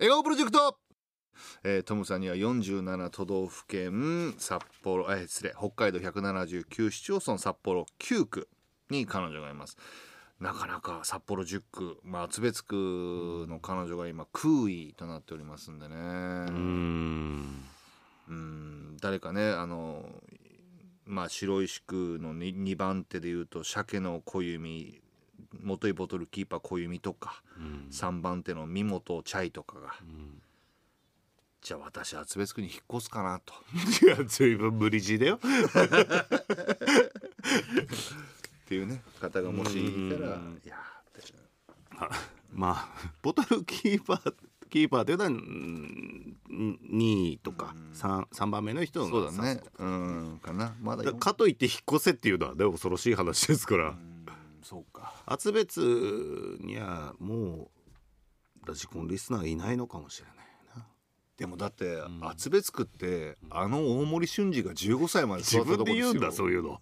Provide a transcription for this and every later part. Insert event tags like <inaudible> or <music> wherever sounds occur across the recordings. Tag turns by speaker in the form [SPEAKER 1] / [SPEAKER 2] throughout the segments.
[SPEAKER 1] 笑顔プロジェクト。えー、トムさんには47都道府県札幌えー、失礼北海道179市町村札幌9区に彼女がいます。なかなか札幌10区、まあ、厚別区の彼女が今空位となっておりますんでね。うん。誰かねあのまあ白石区の 2, 2番手でいうと鮭の小弓元井ボトルキーパー小弓とか、うん、3番手の三本チャイとかが、うん、じゃあ私厚別区に引っ越すかなと。
[SPEAKER 2] いや随分無理強いだよ。
[SPEAKER 1] っていうね方がもしいたらいや
[SPEAKER 2] まあボトルキーパーキーパーというのは2位とか 3, 3番目の人
[SPEAKER 1] そうだね。うんかな。
[SPEAKER 2] まだかといって引っ越せっていうのはね恐ろしい話ですから
[SPEAKER 1] そうか。
[SPEAKER 2] 厚別にはもうラジコンリスナーいないのかもしれない
[SPEAKER 1] でもだって厚別区ってあの大森俊二が15歳まで
[SPEAKER 2] 育ったとこでで言うんだそういうの。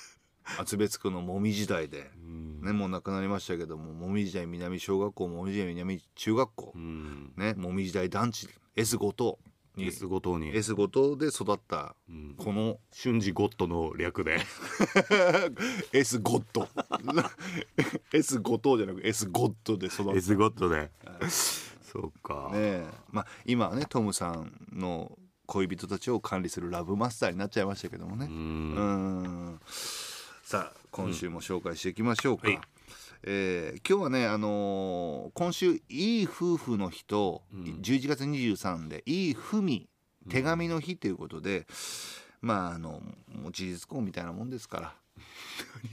[SPEAKER 2] <laughs>
[SPEAKER 1] 厚別区のもみ時代で、ね、もう亡くなりましたけどももみ時代南小学校もみ時代南中学校、ね、もみ時代団地 S 五島
[SPEAKER 2] に。S 五島に。
[SPEAKER 1] S 五島で育った、この
[SPEAKER 2] 瞬時ゴッドの略で。<laughs>
[SPEAKER 1] S ゴッド S 五島じゃなく S ゴッドで育った。
[SPEAKER 2] S ゴッドで、そうか。
[SPEAKER 1] ねまあ今はねトムさんの恋人たちを管理するラブマスターになっちゃいましたけどもね。うん。さあ今週も紹介していきましょうか、はいえー、今日はね、あのー、今週いい夫婦の日と、うん、11月23でいい文手紙の日ということで、うん、まああのもう事実婚みたいなもんですから。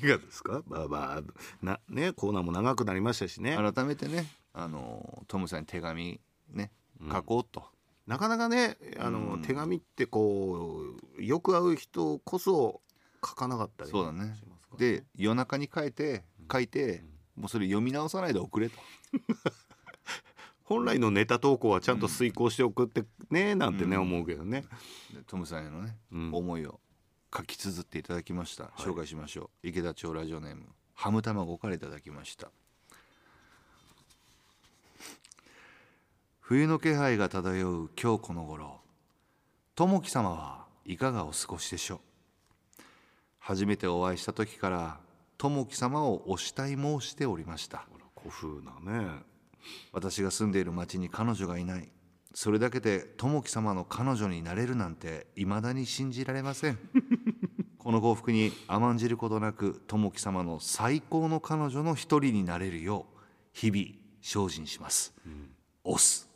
[SPEAKER 2] 何がですか？まあまあなねコーナーも長くなりましたしね。
[SPEAKER 1] 改めてねあのトムさんに手紙ね書こうと、
[SPEAKER 2] うん、なかなかねあの、手紙ってこうよく会う人こそ書かなかったり
[SPEAKER 1] そうだね。で夜中に書いて書いて、もうそれ読み直さないで送れと。<laughs>
[SPEAKER 2] 本来のネタ投稿はちゃんと遂行して送ってねなんてね、思うけどね。
[SPEAKER 1] トムさんへのね、思いを書き綴っていただきました、紹介しましょう。池田町ラジオネームハム卵からいただきました。冬の気配が漂う今日この頃友樹様はいかがお過ごしでしょう？初めてお会いした時から友樹様をお慕い申しておりました。
[SPEAKER 2] 古風なね。
[SPEAKER 1] 私が住んでいる町に彼女がいない。それだけで友樹様の彼女になれるなんて未だに信じられません。<laughs> この幸福に甘んじることなく友樹様の最高の彼女の一人になれるよう日々精進します、うん、押す。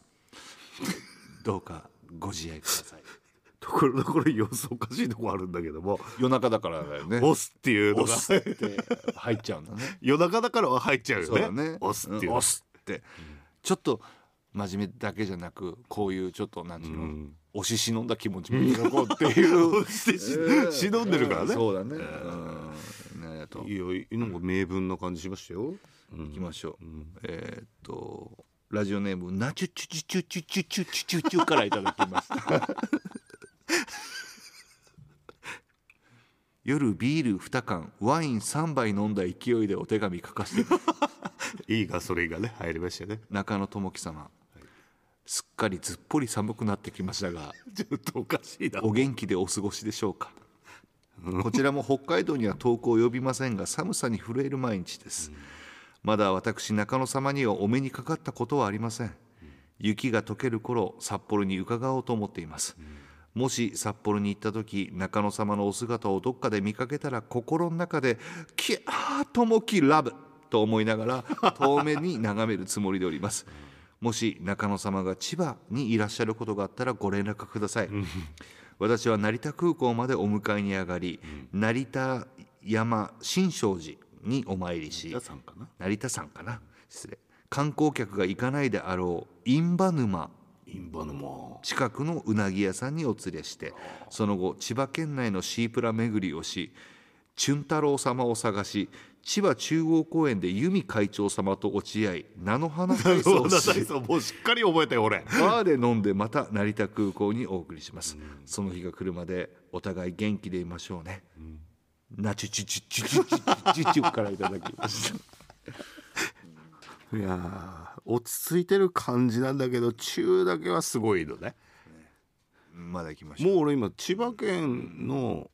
[SPEAKER 1] <laughs> どうかご自愛ください
[SPEAKER 2] ところどころ様子おかしいとこあるんだけども。
[SPEAKER 1] 夜中だからだよね。
[SPEAKER 2] 押すっていうのが。
[SPEAKER 1] 入っちゃうんだね。<laughs>
[SPEAKER 2] 夜中だからは入っちゃうよね。そう
[SPEAKER 1] ね。
[SPEAKER 2] 押すっていう、
[SPEAKER 1] 押すって、ちょっと真面目だけじゃなくこういうちょっとなんていうの、うん。押し忍んだ気持ちも残っていう。<laughs> 押してし、
[SPEAKER 2] 忍んでるからね、
[SPEAKER 1] そうだね,、う
[SPEAKER 2] ん、ねといやなんか名文な感じしましたよ、
[SPEAKER 1] いきましょう、えっとラジオネームナチュチュチュチュチュチュチュチュチュチュからいただきました <laughs> 夜ビール2缶ワイン3杯飲んだ勢いでお手紙書かせて <laughs>
[SPEAKER 2] いいガソリンがね入りましたね。
[SPEAKER 1] 中野智樹様、はい、すっかりずっぽり寒くなってきましたが <laughs>
[SPEAKER 2] ちょっとおかしいな。
[SPEAKER 1] お元気でお過ごしでしょうか？こちらも北海道には遠く及びませんが寒さに震える毎日です、まだ私中野様にはお目にかかったことはありません、雪が溶ける頃札幌に伺おうと思っています、もし札幌に行った時中野様のお姿をどっかで見かけたら心の中で「キャーともきラブ!」と思いながら <laughs> 遠目に眺めるつもりでおります。もし中野様が千葉にいらっしゃることがあったらご連絡ください。私は成田空港までお迎えに上がり、成田山新勝寺にお参りし成田山かな？失礼。観光客が行かないであろう印旛沼インバ沼近くのうなぎ屋さんにお連れしてその後千葉県内のシープラ巡りをしチュン太郎様を探し千葉中央公園で由美会長様と落ち合い菜の花体操をし
[SPEAKER 2] もうしっかり覚えて俺。
[SPEAKER 1] バーで飲んでまた成田空港にお送りします、うん、その日が来るまでお互い元気でいましょうね、うん、ナチュチュチュチュチュチュチュからいただきました
[SPEAKER 2] いやー落ち着いてる感じなんだけど中だけはすごいのね。
[SPEAKER 1] まだ行きましょう。
[SPEAKER 2] もう俺今千葉県の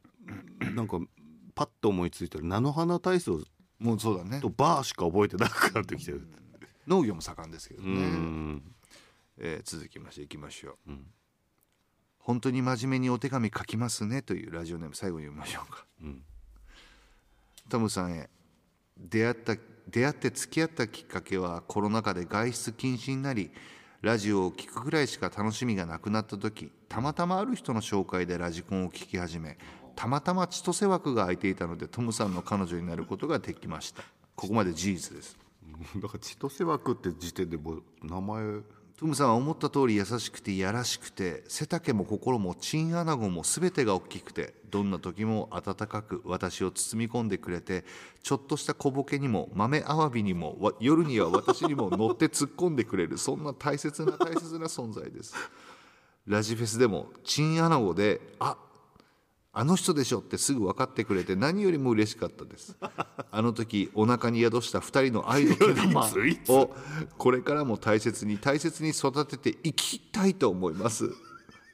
[SPEAKER 2] なんかパッと思いついてる菜の花体操
[SPEAKER 1] もうそうだね。
[SPEAKER 2] とバーしか覚えてなくなってきてる。
[SPEAKER 1] 農業も盛んですけど
[SPEAKER 2] う
[SPEAKER 1] ね、
[SPEAKER 2] ん。
[SPEAKER 1] えー続きましていきましょう、本当に真面目にお手紙書きますねというラジオネーム最後に読みましょうか、
[SPEAKER 2] ん。
[SPEAKER 1] トムさんへ出会った出会って付き合ったきっかけはコロナ禍で外出禁止になりラジオを聴くぐらいしか楽しみがなくなった時たまたまある人の紹介でラジコンを聴き始めたまたま千歳枠が空いていたのでトムさんの彼女になることができました。ここまで事実です。
[SPEAKER 2] だから千歳枠って時点でもう名前
[SPEAKER 1] トムさんは思った通り優しくていやらしくて背丈も心もチンアナゴも全てが大きくてどんな時も温かく私を包み込んでくれてちょっとした小ボケにも豆アワビにも夜には私にも乗って突っ込んでくれるそんな大切な大切な存在です。ラジフェスでもチンアナゴでああの人でしょってすぐ分かってくれて何よりも嬉しかったです。<laughs> あの時お腹に宿した2人の愛の毛玉をこれからも大切に大切に育てていきたいと思います。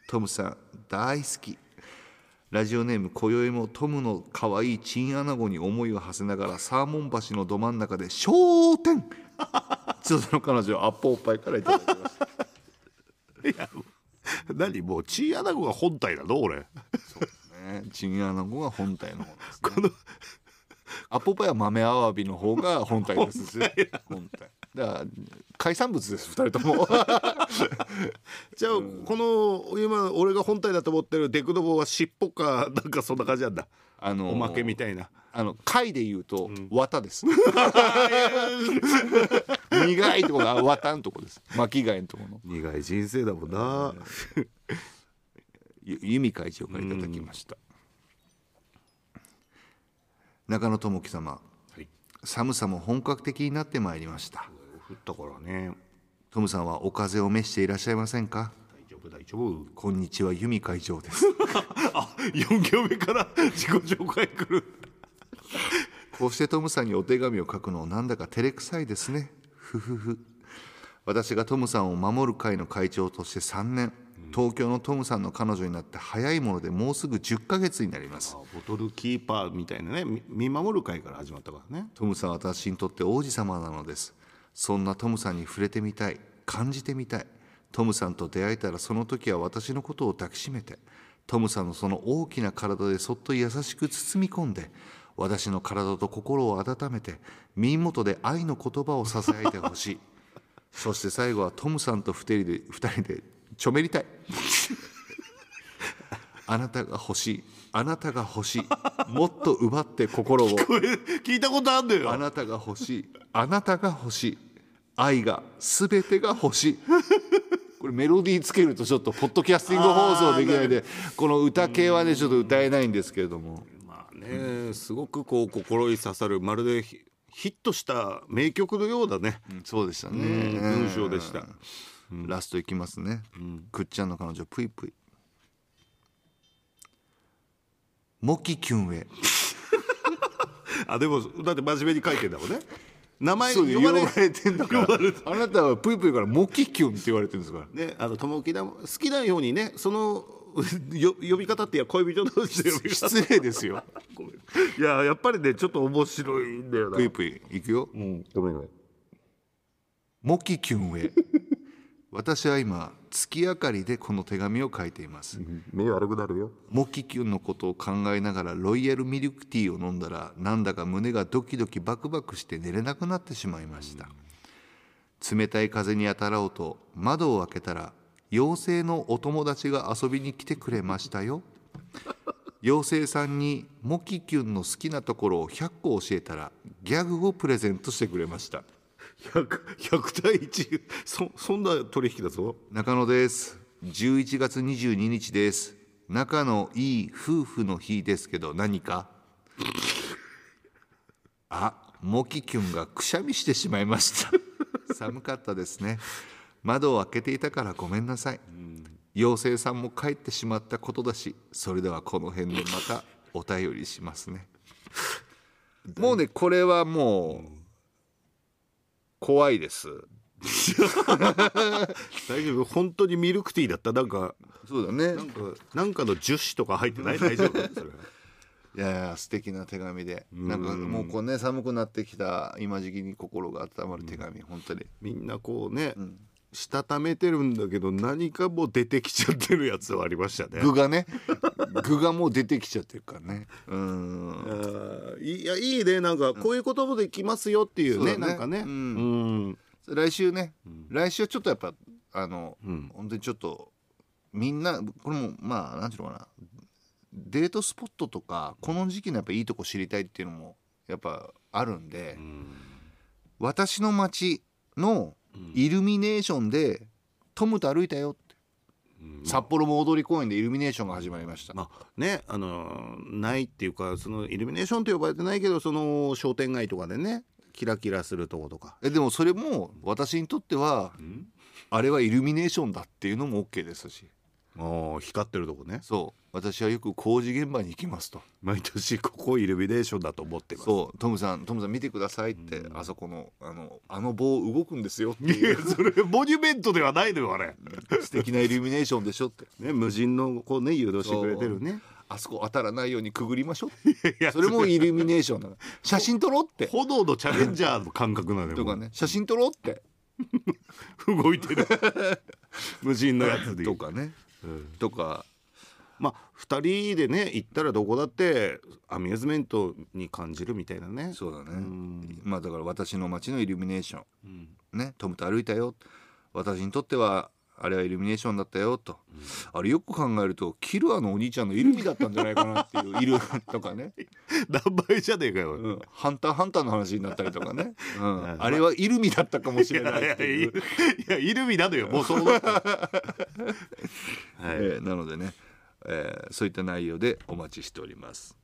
[SPEAKER 1] トムさん大好き。ラジオネーム今宵もトムの可愛いチンアナゴに思いを馳せながらサーモン橋のど真ん中で焦点。ちょっとの彼女アッポおっぱいからいただきました。
[SPEAKER 2] 何もうチーアナゴが本体なの？俺
[SPEAKER 1] ねチンアナゴが本体の方です、ね、アポパイは豆アワビの方が本体ですし本体だから海産物です二人とも。<laughs>
[SPEAKER 2] じゃあ、この今俺が本体だと思ってるデクノボは尻尾かなんかそんな感じなんだ。
[SPEAKER 1] あの
[SPEAKER 2] おまけみたいな。
[SPEAKER 1] あの貝で言うと綿です、<laughs> 苦いところが綿のとこです。巻き貝のところの。
[SPEAKER 2] 苦い人生だもんな。
[SPEAKER 1] ゆ由美会長からいただきました、中野智樹様
[SPEAKER 2] はい。
[SPEAKER 1] 寒さも本格的になってまいりました。
[SPEAKER 2] 降ったからね。
[SPEAKER 1] トムさんはお風邪を召していらっしゃいませんか？
[SPEAKER 2] 大丈夫大丈夫。
[SPEAKER 1] こんにちは由美会長です。<laughs>
[SPEAKER 2] あ四行目から自己紹介来る。
[SPEAKER 1] こうしてトムさんにお手紙を書くのなんだか照れくさいですね。ふふふ。私がトムさんを守る会の会長として3年東京のトムさんの彼女になって早いものでもうすぐ10ヶ月になります。
[SPEAKER 2] ボトルキーパーみたいなね。み見守る会から始まったからね。
[SPEAKER 1] トムさんは私にとって王子様なのです。そんなトムさんに触れてみたい。感じてみたい。トムさんと出会えたらその時は私のことを抱きしめて。トムさんのその大きな体でそっと優しく包み込んで。私の体と心を温めて。耳元で愛の言葉をささやいてほしい。<laughs> そして最後はトムさんと二人で二人でちょめりたい。<laughs> あなたが欲しい。あなたが欲しい。もっと奪って心を。
[SPEAKER 2] 聞いたことあんのよ。
[SPEAKER 1] あなたが欲しい。あなたが欲しい。愛が全てが欲しい。これメロディーつけるとちょっとポッドキャスティング放送できないでこの歌系はねちょっと歌えないんですけれども。
[SPEAKER 2] まあねすごくこう心に刺さるまるでヒヒットした名曲のようだね。
[SPEAKER 1] うんそうでしたね。
[SPEAKER 2] うん文章でした
[SPEAKER 1] ラストいきますね、くっちゃんの彼女ぷいぷい。モキキュンへ。<laughs>
[SPEAKER 2] あでもだって真面目に書いてんだもんね。名前
[SPEAKER 1] 呼ば
[SPEAKER 2] れ
[SPEAKER 1] れてんだから。あなたはぷいぷいからモキキュンって言われてるんですから。
[SPEAKER 2] ねあの友樹だも好きなようにねその <laughs> よ呼び方っていや恋人同士で呼び方。
[SPEAKER 1] 失礼ですよ。
[SPEAKER 2] いややっぱりねちょっと面白いんだよな。
[SPEAKER 1] ぷいぷいいくよ。
[SPEAKER 2] うん。ごめんごめん。
[SPEAKER 1] モキキュンへ私は今月明かりでこの手紙を書いています、
[SPEAKER 2] 目悪くなるよ。
[SPEAKER 1] モキキュンのことを考えながらロイヤルミルクティーを飲んだらなんだか胸がドキドキバクバクして寝れなくなってしまいました、冷たい風に当たろうと窓を開けたら妖精のお友達が遊びに来てくれましたよ。妖精さんにモキキュンの好きなところを100個教えたらギャグをプレゼントしてくれました
[SPEAKER 2] 100, 対1そそんな取引だぞ。
[SPEAKER 1] 中野です。11月22日です。仲のいい夫婦の日ですけど何か？あモキキュンがくしゃみしてしまいました。寒かったですね。窓を開けていたからごめんなさい。妖精さんも帰ってしまったことだしそれではこの辺でまたお便りしますね。もうねこれはもう怖いです。
[SPEAKER 2] 大丈夫？本当にミルクティーだった？なんか
[SPEAKER 1] そうだね。
[SPEAKER 2] なんかなんかの樹脂とか入ってない？大丈夫？それ <laughs>
[SPEAKER 1] いやいや素敵な手紙で。
[SPEAKER 2] うん。
[SPEAKER 1] なんかもうこうね寒くなってきた今時期に心が温まる手紙、本当に、
[SPEAKER 2] みんなこうね、
[SPEAKER 1] ん
[SPEAKER 2] したためてるんだけど何かもう出てきちゃってるやつはありましたね。
[SPEAKER 1] 具がね。具がもう出てきちゃってるからね。うん。
[SPEAKER 2] いやいいね。なんかこういうこともできますよっていうね,、
[SPEAKER 1] そうだね。
[SPEAKER 2] なんかね。
[SPEAKER 1] うん。
[SPEAKER 2] うん
[SPEAKER 1] 来週ね、
[SPEAKER 2] ん
[SPEAKER 1] 来週はちょっとやっぱあの、
[SPEAKER 2] うん
[SPEAKER 1] 本当にちょっとみんなこれもまあなんていうのかな。デートスポットとかこの時期のやっぱいいとこ知りたいっていうのもやっぱあるんで、私の街のイルミネーションでトムと歩いたよって、札幌も踊り公園でイルミネーションが始まりました、
[SPEAKER 2] まあねあのーないっていうかそのイルミネーションと呼ばれてないけどその商店街とかでねキラキラするとことか。
[SPEAKER 1] えでもそれも私にとってはあれはイルミネーションだっていうのも OK ですし
[SPEAKER 2] ああ光ってるとこね。
[SPEAKER 1] そう。私はよく工事現場に行きますと。
[SPEAKER 2] 毎年ここイルミネーションだと思ってます。
[SPEAKER 1] そう。トムさんトムさん見てくださいって、あそこのあのあの棒動くんですよって
[SPEAKER 2] いや
[SPEAKER 1] いう
[SPEAKER 2] それモニュメントではないのよあれ。
[SPEAKER 1] 素敵なイルミネーションでしょって。
[SPEAKER 2] ね無人のこうね誘導してくれてるね。
[SPEAKER 1] あそこ当たらないようにくぐりましょうって。<laughs> それもイルミネーションなの。写真撮ろうって。
[SPEAKER 2] 炎のチャレンジャーの感覚なのよ
[SPEAKER 1] とかね。写真撮ろうって。<laughs>
[SPEAKER 2] 動いてる。<laughs> 無人のやつで
[SPEAKER 1] とかね、とか。
[SPEAKER 2] まあ2人でね行ったらどこだってアミューズメントに感じるみたいなね。
[SPEAKER 1] そうだね。
[SPEAKER 2] ん。
[SPEAKER 1] まあだから私の街のイルミネーション。
[SPEAKER 2] うん。
[SPEAKER 1] ねトムと歩いたよ。私にとってはあれはイルミネーションだったよと、あれよく考えるとキルアのお兄ちゃんのイルミだったんじゃないかなっていう <laughs> イルとかね、
[SPEAKER 2] 名前じゃねえかよ、
[SPEAKER 1] うん、ハンターハンターの話になったりとかね、う
[SPEAKER 2] や
[SPEAKER 1] ん、あ。れはイルミだったかもしれ
[SPEAKER 2] い
[SPEAKER 1] な
[SPEAKER 2] い
[SPEAKER 1] っていう。
[SPEAKER 2] やイルミなのよもうそうなったはい。
[SPEAKER 1] えーなのでね、えーそういった内容でお待ちしております